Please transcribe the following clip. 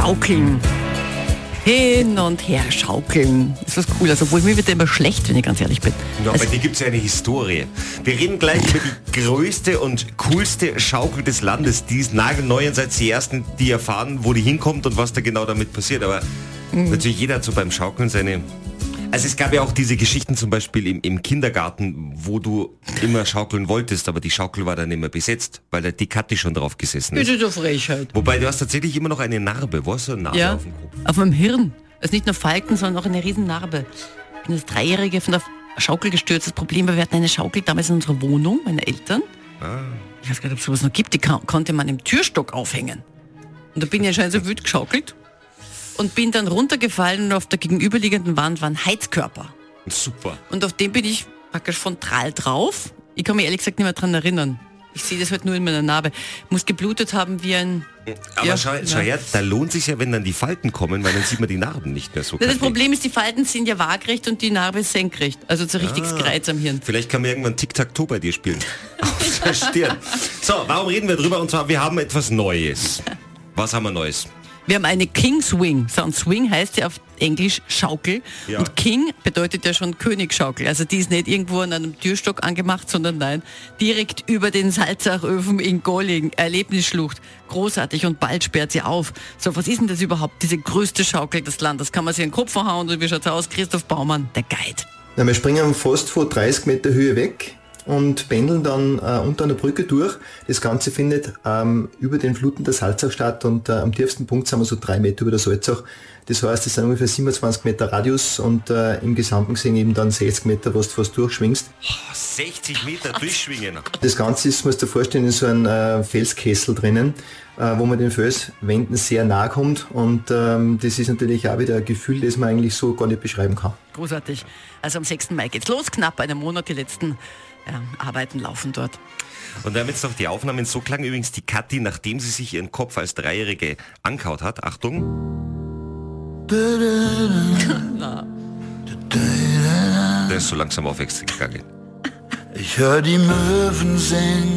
schaukeln. Hin und her schaukeln. Das ist was Cooles, obwohl mir wird immer schlecht, wenn ich ganz ehrlich bin. Ja, Also- bei dir gibt es ja eine Historie. Wir reden gleich über die größte und coolste Schaukel des Landes. Die ist nagelneu und seid die Ersten, die erfahren, wo die hinkommt und was da genau damit passiert. Aber Mhm. natürlich jeder hat so beim Schaukeln seine... Also es gab ja auch diese Geschichten zum Beispiel im, im Kindergarten, wo du immer schaukeln wolltest, aber die Schaukel war dann immer besetzt, weil da die Katte schon drauf gesessen ist. Bitte Frechheit. Wobei du hast tatsächlich immer noch eine Narbe. Wo hast du eine Narbe Ja, auf dem Kopf? auf meinem Hirn. Also nicht nur Falten, sondern auch eine Riesennarbe. Ich bin als Dreijährige von der Schaukel gestürzt. Das Problem war, wir hatten eine Schaukel damals in unserer Wohnung, meine Eltern. Ich weiß gar nicht, ob es sowas noch gibt. Die konnte man im Türstock aufhängen. Und da bin ich anscheinend so wild geschaukelt und bin dann runtergefallen und auf der gegenüberliegenden Wand war ein Heizkörper. Super. Und auf dem bin ich praktisch frontal drauf. Ich kann mich ehrlich gesagt nicht mehr dran erinnern. Ich sehe das halt nur in meiner Narbe. Muss geblutet haben wie ein... Aber Ja, schau, schau her, da lohnt sich ja, wenn dann die Falten kommen, weil dann sieht man die Narben nicht mehr so. Das Kathrin. Problem ist, die Falten sind ja waagrecht und die Narbe ist senkrecht. Also so richtig Kreuz am Hirn. Vielleicht kann man irgendwann Tic-Tac-Toe bei dir spielen. Auf der Stirn. So, warum reden wir drüber? Und zwar, wir haben etwas Neues. Was haben wir Neues? Wir haben eine King Swing. So, und Swing heißt ja auf Englisch Schaukel. Ja. Und King bedeutet ja schon Königsschaukel. Also die ist nicht irgendwo an einem Türstock angemacht, sondern nein, direkt über den Salzachöfen in Golling. Erlebnisschlucht. Großartig und bald sperrt sie auf. So, was ist denn das überhaupt? Diese größte Schaukel des Landes. Kann man sich in den Kopf verhauen und wie schaut's aus? Christoph Baumann, der Guide. Na, wir springen fast von 30 Meter Höhe weg und pendeln dann äh, unter einer Brücke durch. Das Ganze findet ähm, über den Fluten der Salzach statt und äh, am tiefsten Punkt sind wir so drei Meter über der Salzach. Das heißt, es sind ungefähr 27 Meter Radius und äh, im Gesamten gesehen eben dann 60 Meter, was du fast durchschwingst. 60 Meter durchschwingen. Das Ganze ist, musst du dir vorstellen, in so einem äh, Felskessel drinnen, äh, wo man den Felswänden sehr nahe kommt und ähm, das ist natürlich auch wieder ein Gefühl, das man eigentlich so gar nicht beschreiben kann. Großartig. Also am 6. Mai geht's los, knapp einen Monat. Die letzten Arbeiten laufen dort. Und haben jetzt noch die Aufnahmen. So klang übrigens die Kathi, nachdem sie sich ihren Kopf als Dreijährige ankaut hat. Achtung. Der ist so langsam aufwärts gegangen. Ich hör die Möwen singen